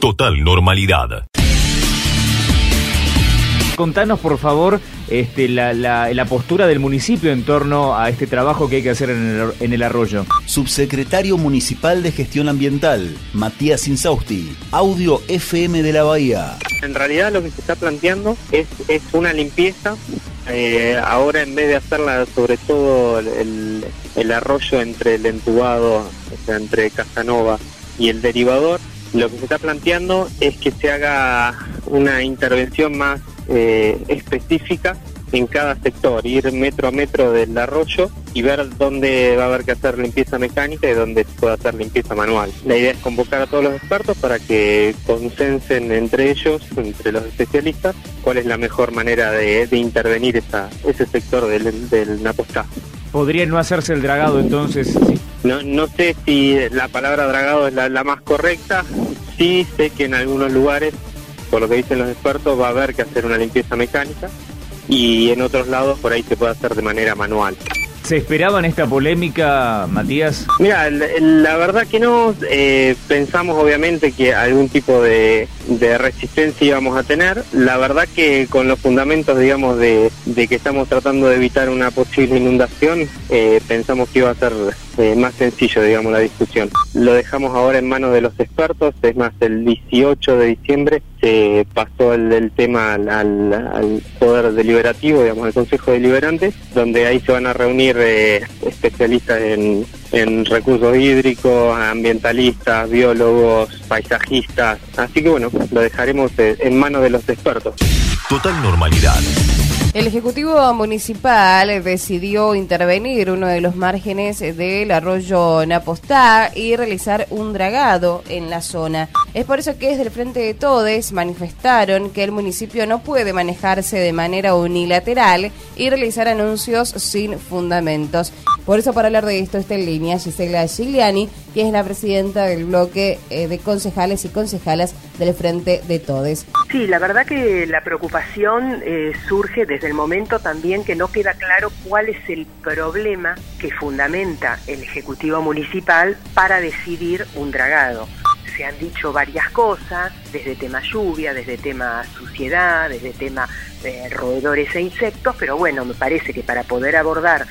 Total normalidad. Contanos, por favor, este, la, postura del municipio en torno a este trabajo que hay que hacer en el, en el arroyo. Subsecretario Municipal de Gestión Ambiental, Matías Insausti, Audio FM de la Bahía. En realidad lo que se está planteando es, es una limpieza eh, ahora en vez de hacerla sobre todo el, el, arroyo entre el entubado, o sea, entre Casanova y el derivador, lo que se está planteando es que se haga una intervención más eh, específica en cada sector, ir metro a metro del arroyo y ver dónde va a haber que hacer limpieza mecánica y dónde se puede hacer limpieza manual. La idea es convocar a todos los expertos para que consensen entre ellos, entre los especialistas, cuál es la mejor manera de, intervenir esa, ese sector del, del Napostá. ¿Podría no hacerse el dragado entonces? No, no sé si la palabra dragado es la, la más correcta, sí sé que en algunos lugares por lo que dicen los expertos, va a haber que hacer una limpieza mecánica y en otros lados por ahí se puede hacer de manera manual. ¿Se esperaba en esta polémica, Matías? Mira, la, verdad que no. Eh, pensamos obviamente que algún tipo de, resistencia íbamos a tener. La verdad que con los fundamentos, digamos, de, que estamos tratando de evitar una posible inundación, eh, pensamos que iba a ser eh, más sencillo, digamos, la discusión. Lo dejamos ahora en manos de los expertos. Es más, el 18 de diciembre se pasó el, tema al, Poder Deliberativo, digamos, al Consejo Deliberante, donde ahí se van a reunir especialistas en, en recursos hídricos, ambientalistas, biólogos, paisajistas. Así que bueno, lo dejaremos eh, en manos de los expertos. Total normalidad. El Ejecutivo Municipal decidió intervenir uno de los márgenes del arroyo Napostá y realizar un dragado en la zona. Es por eso que desde el Frente de Todes manifestaron que el municipio no puede manejarse de manera unilateral y realizar anuncios sin fundamentos. Por eso, para hablar de esto, está en línea Gisela Gigliani, que es la presidenta del bloque eh, de concejales y concejalas del Frente de Todes. Sí, la verdad que la preocupación eh, surge desde el momento también que no queda claro cuál es el problema que fundamenta el Ejecutivo Municipal para decidir un dragado se han dicho varias cosas, desde tema lluvia, desde tema suciedad, desde tema eh, roedores e insectos, pero bueno, me parece que para poder abordar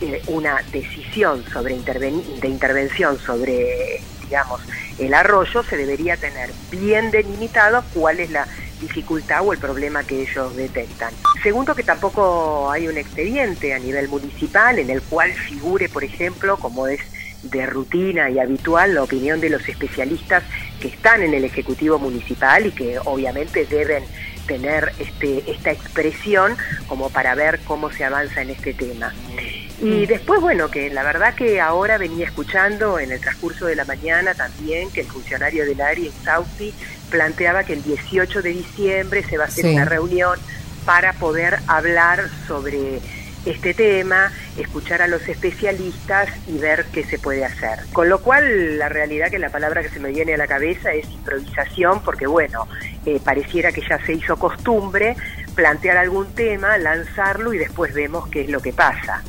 eh, una decisión sobre de intervención sobre, digamos, el arroyo, se debería tener bien delimitado cuál es la dificultad o el problema que ellos detectan. Segundo, que tampoco hay un expediente a nivel municipal en el cual figure, por ejemplo, como es de rutina y habitual la opinión de los especialistas que están en el Ejecutivo Municipal y que obviamente deben tener este, esta expresión como para ver cómo se avanza en este tema. Y mm. después, bueno, que la verdad que ahora venía escuchando en el transcurso de la mañana también que el funcionario del área en Sauti planteaba que el 18 de diciembre se va a hacer una reunión para poder hablar sobre este tema, escuchar a los especialistas y ver qué se puede hacer. Con lo cual, la realidad que la palabra que se me viene a la cabeza es improvisación, porque bueno, eh, pareciera que ya se hizo costumbre plantear algún tema, lanzarlo y después vemos qué es lo que pasa.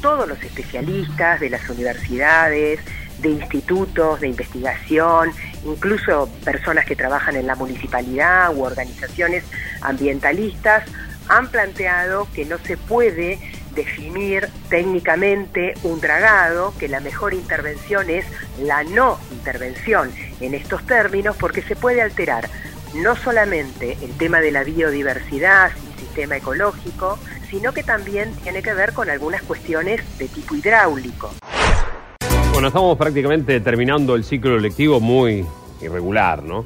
Todos los especialistas de las universidades, de institutos de investigación, incluso personas que trabajan en la municipalidad u organizaciones ambientalistas, han planteado que no se puede definir técnicamente un dragado, que la mejor intervención es la no intervención en estos términos porque se puede alterar no solamente el tema de la biodiversidad sistema ecológico, sino que también tiene que ver con algunas cuestiones de tipo hidráulico. Bueno, estamos prácticamente terminando el ciclo lectivo muy irregular, ¿no?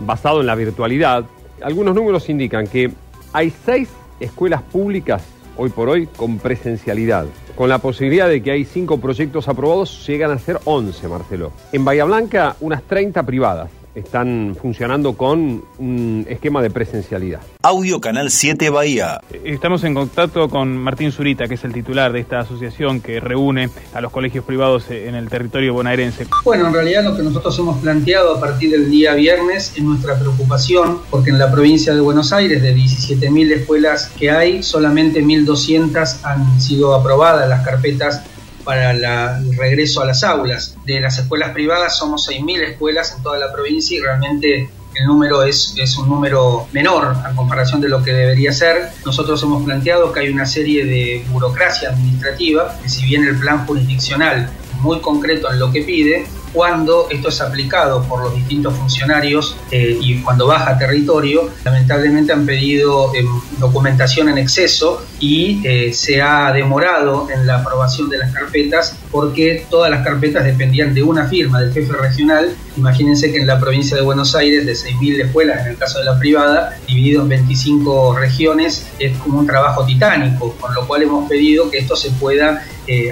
Basado en la virtualidad. Algunos números indican que hay seis escuelas públicas hoy por hoy con presencialidad. Con la posibilidad de que hay cinco proyectos aprobados, llegan a ser 11, Marcelo. En Bahía Blanca, unas 30 privadas están funcionando con un esquema de presencialidad. Audio Canal 7 Bahía. Estamos en contacto con Martín Zurita, que es el titular de esta asociación que reúne a los colegios privados en el territorio bonaerense. Bueno, en realidad lo que nosotros hemos planteado a partir del día viernes es nuestra preocupación, porque en la provincia de Buenos Aires, de 17.000 escuelas que hay, solamente 1.200 han sido aprobadas las carpetas para el regreso a las aulas. De las escuelas privadas somos 6.000 escuelas en toda la provincia y realmente el número es, es un número menor a comparación de lo que debería ser. Nosotros hemos planteado que hay una serie de burocracia administrativa, que si bien el plan jurisdiccional muy concreto en lo que pide, cuando esto es aplicado por los distintos funcionarios eh, y cuando baja a territorio, lamentablemente han pedido eh, documentación en exceso y eh, se ha demorado en la aprobación de las carpetas porque todas las carpetas dependían de una firma del jefe regional. Imagínense que en la provincia de Buenos Aires, de 6.000 escuelas, en el caso de la privada, dividido en 25 regiones, es como un trabajo titánico, con lo cual hemos pedido que esto se pueda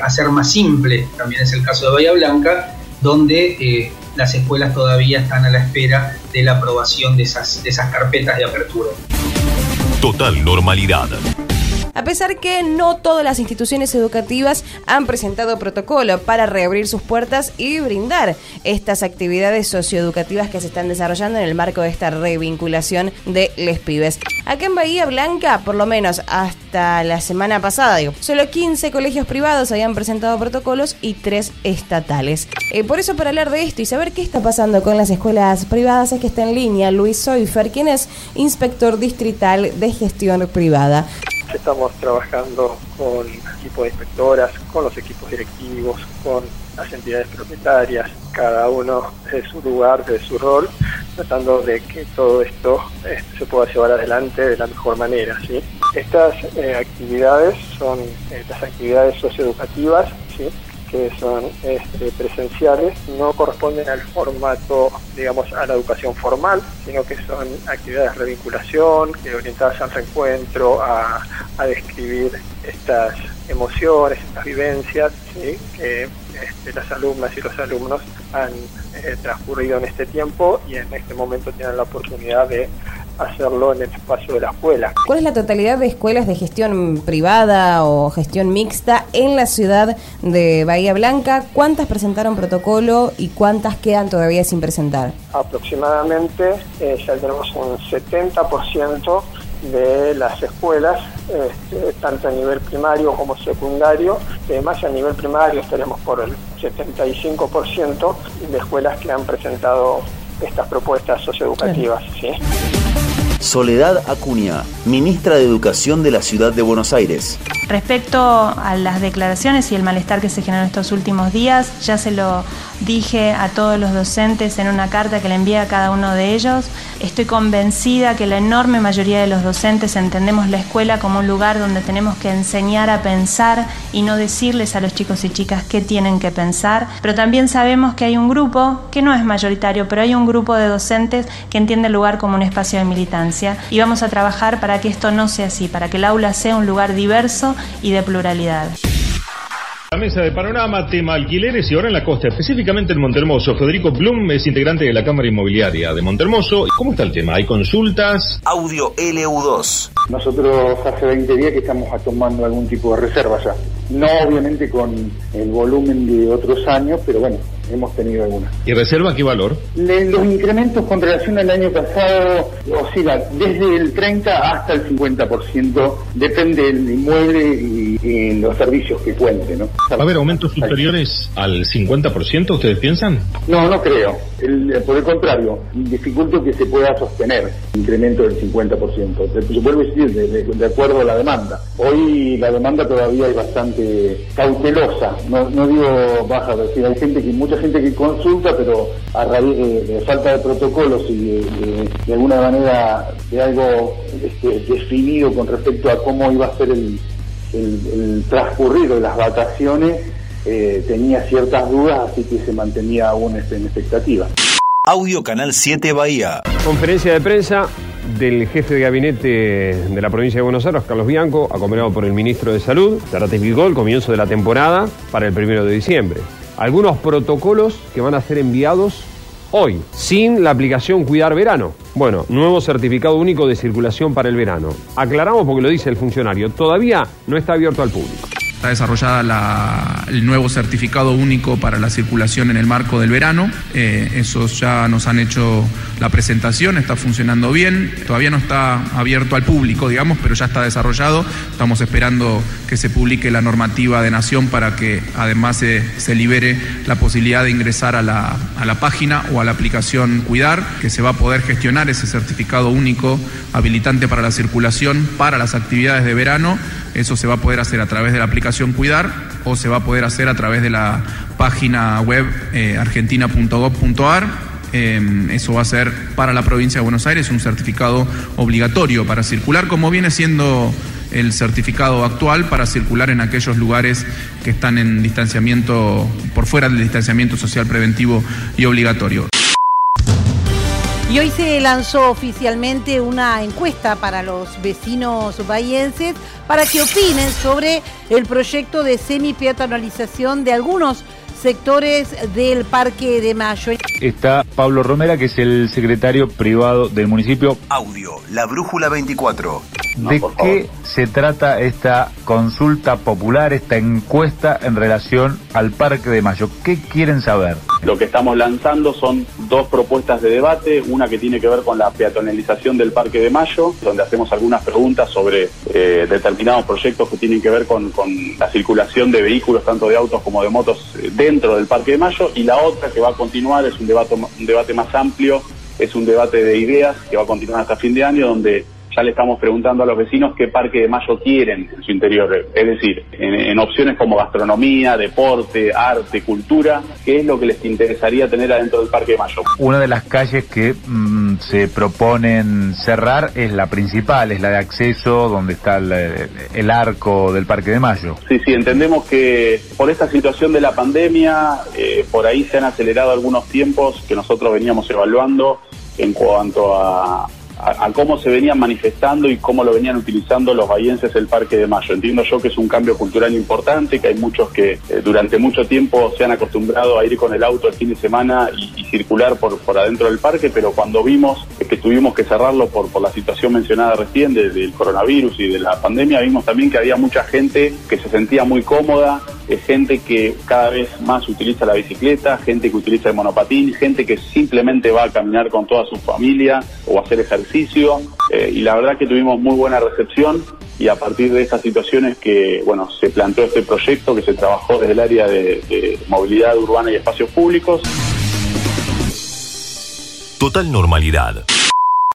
hacer más simple. También es el caso de Bahía Blanca, donde eh, las escuelas todavía están a la espera de la aprobación de esas, de esas carpetas de apertura. Total normalidad. A pesar que no todas las instituciones educativas han presentado protocolo para reabrir sus puertas y brindar estas actividades socioeducativas que se están desarrollando en el marco de esta revinculación de les pibes. Acá en Bahía Blanca, por lo menos hasta la semana pasada, digo, solo 15 colegios privados habían presentado protocolos y 3 estatales. Eh, por eso, para hablar de esto y saber qué está pasando con las escuelas privadas, es que está en línea Luis Soifer, quien es inspector distrital de gestión privada. Estamos trabajando con equipos de inspectoras, con los equipos directivos, con las entidades propietarias, cada uno de su lugar, de su rol, tratando de que todo esto este, se pueda llevar adelante de la mejor manera. ¿sí? Estas eh, actividades son eh, las actividades socioeducativas ¿sí? Que son este, presenciales no corresponden al formato, digamos, a la educación formal, sino que son actividades de revinculación, que orientadas al reencuentro, a, describir estas emociones, estas vivencias que este, las alumnas y los alumnos han eh, transcurrido en este tiempo y en este momento tienen la oportunidad de hacerlo en el espacio de la escuela. ¿Cuál es la totalidad de escuelas de gestión privada o gestión mixta en la ciudad de Bahía Blanca? ¿Cuántas presentaron protocolo y cuántas quedan todavía sin presentar? Aproximadamente eh, ya tenemos un 70% de las escuelas, este, tanto a nivel primario como secundario. Además, a nivel primario estaremos por el 75% de escuelas que han presentado estas propuestas socioeducativas. ¿sí? Soledad Acuña, ministra de Educación de la Ciudad de Buenos Aires. Respecto a las declaraciones y el malestar que se generó estos últimos días, ya se lo dije a todos los docentes en una carta que le envié a cada uno de ellos. Estoy convencida que la enorme mayoría de los docentes entendemos la escuela como un lugar donde tenemos que enseñar a pensar y no decirles a los chicos y chicas qué tienen que pensar, pero también sabemos que hay un grupo, que no es mayoritario, pero hay un grupo de docentes que entiende el lugar como un espacio de militancia y vamos a trabajar para que esto no sea así, para que el aula sea un lugar diverso y de pluralidad. La mesa de panorama, tema alquileres y ahora en la costa, específicamente en Montermoso. Federico Blum es integrante de la Cámara Inmobiliaria de Montermoso. ¿Cómo está el tema? ¿Hay consultas? Audio LU2. Nosotros hace 20 días que estamos tomando algún tipo de reserva ya. No obviamente con el volumen de otros años, pero bueno, hemos tenido algunas. ¿Y reserva qué valor? los incrementos con relación al año pasado oscilan desde el 30 hasta el 50%, depende del inmueble y, los servicios que cuente. ¿no? ¿Va a haber aumentos superiores al 50%, ustedes piensan? No, no creo. por el contrario, dificulto que se pueda sostener el incremento del 50%. Se vuelve a decir, de, acuerdo a la demanda. Hoy la demanda todavía es bastante cautelosa, no, no digo baja, decir, hay gente que mucha gente que consulta, pero a raíz de, falta de protocolos y de, alguna manera de algo este, definido con respecto a cómo iba a ser el, el, transcurrido de las vacaciones, eh, tenía ciertas dudas, así que se mantenía aún en expectativa. Audio Canal 7 Bahía. Conferencia de prensa del jefe de gabinete de la provincia de Buenos Aires, Carlos Bianco, acompañado por el ministro de Salud, se ratificó el comienzo de la temporada para el primero de diciembre algunos protocolos que van a ser enviados hoy, sin la aplicación Cuidar Verano. Bueno, nuevo certificado único de circulación para el verano. Aclaramos porque lo dice el funcionario, todavía no está abierto al público. Está desarrollada la- el nuevo certificado único para la circulación en el marco del verano. Eh, esos ya nos han hecho la presentación, está funcionando bien. Todavía no está abierto al público, digamos, pero ya está desarrollado. Estamos esperando que se publique la normativa de Nación para que además se, se libere la posibilidad de ingresar a la, a la página o a la aplicación Cuidar, que se va a poder gestionar ese certificado único habilitante para la circulación para las actividades de verano. Eso se va a poder hacer a través de la aplicación Cuidar o se va a poder hacer a través de la página web eh, argentina.gov.ar. Eh, eso va a ser para la provincia de Buenos Aires un certificado obligatorio para circular, como viene siendo el certificado actual para circular en aquellos lugares que están en distanciamiento, por fuera del distanciamiento social preventivo y obligatorio. Y hoy se lanzó oficialmente una encuesta para los vecinos bahienses para que opinen sobre el proyecto de semi-peatonalización de algunos sectores del Parque de Mayo. Está Pablo Romera, que es el secretario privado del municipio. Audio, la brújula 24. ¿De qué se trata esta consulta popular, esta encuesta en relación al Parque de Mayo? ¿Qué quieren saber? Lo que estamos lanzando son dos propuestas de debate, una que tiene que ver con la peatonalización del Parque de Mayo, donde hacemos algunas preguntas sobre eh, determinados proyectos que tienen que ver con, con la circulación de vehículos, tanto de autos como de motos, eh, dentro del Parque de Mayo, y la otra que va a continuar es un un debate más amplio, es un debate de ideas que va a continuar hasta fin de año, donde ya le estamos preguntando a los vecinos qué parque de mayo quieren en su interior. Es decir, en, en opciones como gastronomía, deporte, arte, cultura, qué es lo que les interesaría tener adentro del parque de mayo. Una de las calles que mm, se proponen cerrar es la principal, es la de acceso, donde está el, el arco del Parque de Mayo. Sí, sí, entendemos que por esta situación de la pandemia, eh, por ahí se han acelerado algunos tiempos que nosotros veníamos evaluando en cuanto a, a, cómo se venían manifestando y cómo lo venían utilizando los bahienses el Parque de Mayo. Entiendo yo que es un cambio cultural importante, que hay muchos que eh, durante mucho tiempo se han acostumbrado a ir con el auto el fin de semana y, circular por, por adentro del parque, pero cuando vimos que tuvimos que cerrarlo por, por la situación mencionada recién de- del coronavirus y de la pandemia, vimos también que había mucha gente que se sentía muy cómoda, eh, gente que cada vez más utiliza la bicicleta, gente que utiliza el monopatín, gente que simplemente va a caminar con toda su familia o hacer ejercicio. eh, y la verdad que tuvimos muy buena recepción y a partir de estas situaciones que, bueno, se planteó este proyecto que se trabajó desde el área de movilidad urbana y espacios públicos. Total normalidad.